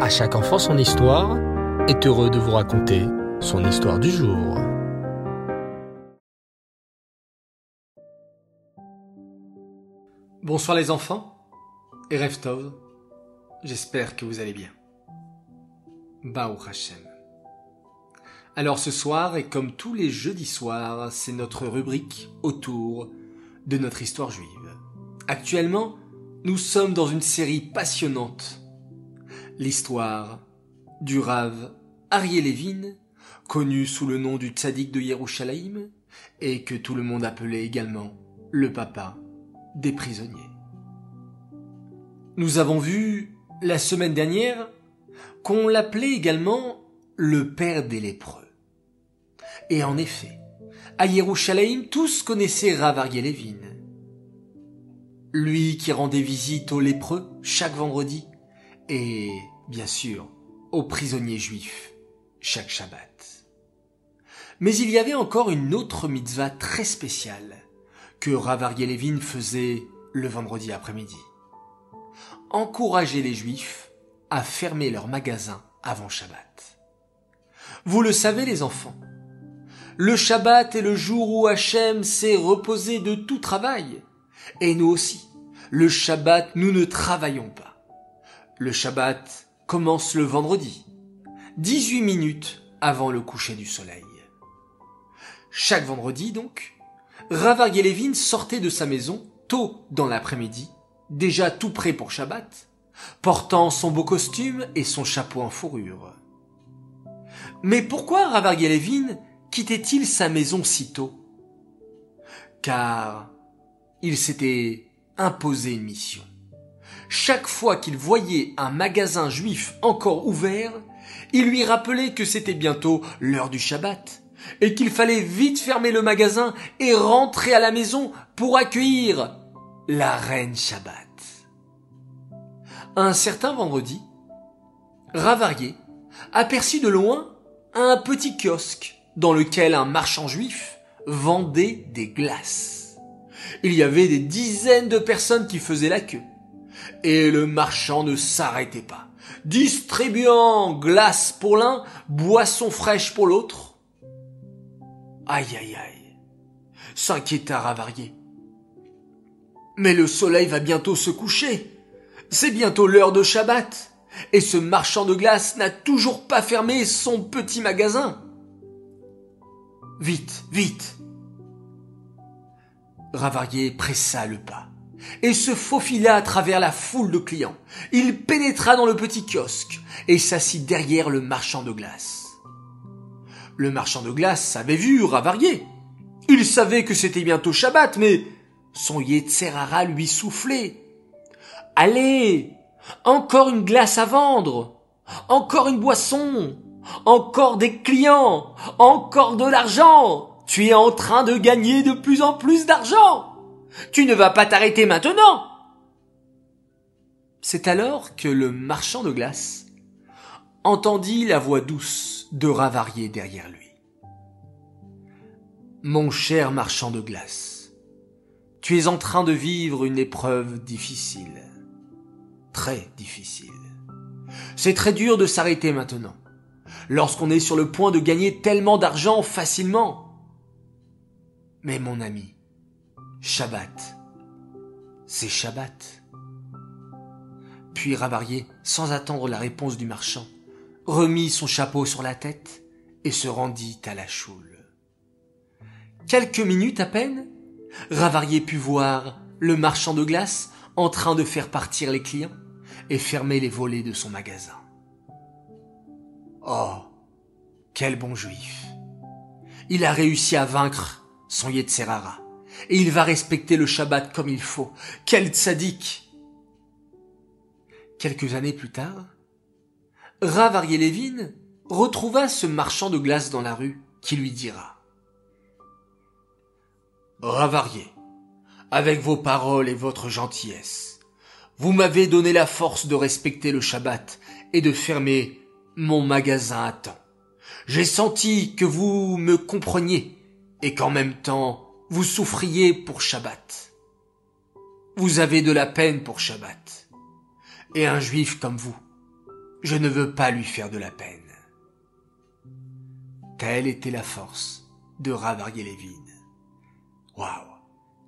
À chaque enfant son histoire est heureux de vous raconter son histoire du jour. Bonsoir les enfants et Reftov, j'espère que vous allez bien. Baou Hashem. Alors ce soir, et comme tous les jeudis soirs, c'est notre rubrique autour de notre histoire juive. Actuellement, nous sommes dans une série passionnante. L'histoire du Rav Arié connu sous le nom du tzaddik de Yerushalayim, et que tout le monde appelait également le papa des prisonniers. Nous avons vu la semaine dernière qu'on l'appelait également le père des lépreux. Et en effet, à Yerushalayim, tous connaissaient Rav Arié Levin lui qui rendait visite aux lépreux chaque vendredi, et, bien sûr, aux prisonniers juifs chaque Shabbat. Mais il y avait encore une autre mitzvah très spéciale que Rav Levin faisait le vendredi après-midi. Encourager les juifs à fermer leurs magasins avant Shabbat. Vous le savez les enfants, le Shabbat est le jour où Hachem s'est reposé de tout travail, et nous aussi. Le Shabbat, nous ne travaillons pas. Le Shabbat commence le vendredi, 18 minutes avant le coucher du soleil. Chaque vendredi, donc, Ravar Levin sortait de sa maison tôt dans l'après-midi, déjà tout prêt pour Shabbat, portant son beau costume et son chapeau en fourrure. Mais pourquoi Levin quittait-il sa maison si tôt? Car il s'était imposé une mission. Chaque fois qu'il voyait un magasin juif encore ouvert, il lui rappelait que c'était bientôt l'heure du Shabbat, et qu'il fallait vite fermer le magasin et rentrer à la maison pour accueillir la reine Shabbat. Un certain vendredi, Ravarié aperçut de loin un petit kiosque dans lequel un marchand juif vendait des glaces il y avait des dizaines de personnes qui faisaient la queue. Et le marchand ne s'arrêtait pas, distribuant glace pour l'un, boisson fraîche pour l'autre. Aïe aïe aïe, s'inquiéta Ravarié. Mais le soleil va bientôt se coucher. C'est bientôt l'heure de Shabbat. Et ce marchand de glace n'a toujours pas fermé son petit magasin. Vite, vite, Ravarier pressa le pas et se faufila à travers la foule de clients. Il pénétra dans le petit kiosque et s'assit derrière le marchand de glace. Le marchand de glace avait vu Ravarier. Il savait que c'était bientôt Shabbat, mais son Yetzerara lui soufflait. Allez, encore une glace à vendre, encore une boisson, encore des clients, encore de l'argent. Tu es en train de gagner de plus en plus d'argent. Tu ne vas pas t'arrêter maintenant. C'est alors que le marchand de glace entendit la voix douce de Ravarier derrière lui. Mon cher marchand de glace, tu es en train de vivre une épreuve difficile. Très difficile. C'est très dur de s'arrêter maintenant, lorsqu'on est sur le point de gagner tellement d'argent facilement. Mais mon ami, Shabbat, c'est Shabbat. Puis Ravarié, sans attendre la réponse du marchand, remit son chapeau sur la tête et se rendit à la choule. Quelques minutes à peine, Ravarié put voir le marchand de glace en train de faire partir les clients et fermer les volets de son magasin. Oh, quel bon juif. Il a réussi à vaincre son Yetzerara. Et il va respecter le Shabbat comme il faut. Quel tzaddik Quelques années plus tard, Rav Levin retrouva ce marchand de glace dans la rue qui lui dira Ravarié, avec vos paroles et votre gentillesse, vous m'avez donné la force de respecter le Shabbat et de fermer mon magasin à temps. J'ai senti que vous me compreniez et qu'en même temps vous souffriez pour Shabbat. Vous avez de la peine pour Shabbat. Et un juif comme vous, Je ne veux pas lui faire de la peine. Telle était la force de Rav Lévin. Waouh,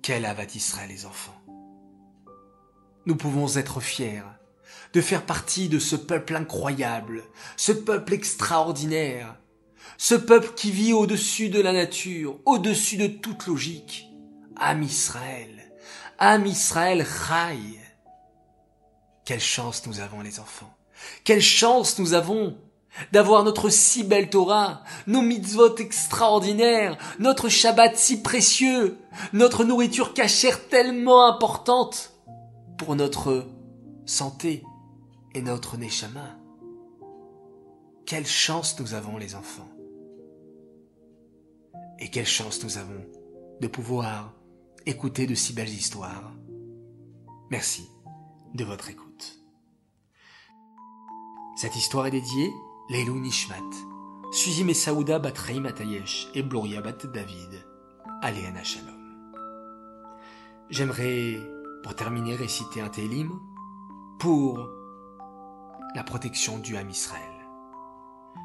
quel avat Israël les enfants. Nous pouvons être fiers de faire partie de ce peuple incroyable, ce peuple extraordinaire, ce peuple qui vit au-dessus de la nature, au-dessus de toute logique. Am Israël, Am Israël Chai. Quelle chance nous avons les enfants. Quelle chance nous avons d'avoir notre si belle Torah, nos mitzvot extraordinaires, notre Shabbat si précieux, notre nourriture cachère tellement importante pour notre santé et notre Neshama. Quelle chance nous avons les enfants. Et quelle chance nous avons de pouvoir écouter de si belles histoires. Merci de votre écoute. Cette histoire est dédiée Leilou Nishmat, Suzy Messaouda bat Atayesh et Bloria bat David, Aléana Shalom. J'aimerais, pour terminer, réciter un Télim pour la protection du Ham Israël.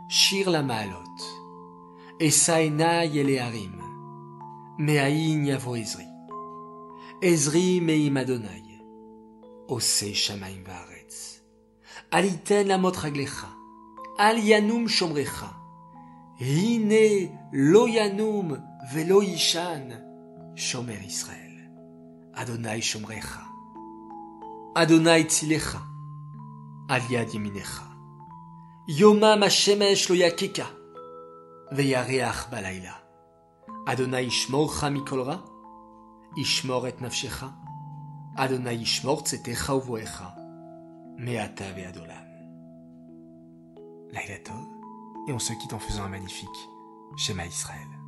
Shir la Maalot, Esaena Yeleharim, Meaïn Yavo Ezri, Ezri Meim Adonai, Ose Shamaim Vaaretz, Aliten Amot Raglecha, Al Yanum Shomrecha, Hine Lo Yanum Velo Yishan, Shomer Israël, Adonai Shomrecha, Adonai Tzilecha, Al Yad Yeminecha, Yomam Veyareach Balayla, Adonai Ishmorcha Mikolra, Ishmor et Nafshecha, Adonai Ishmor Tzetecha Uvoecha, Meata Veadolam. Laïla et on se quitte en faisant un magnifique schéma Israël.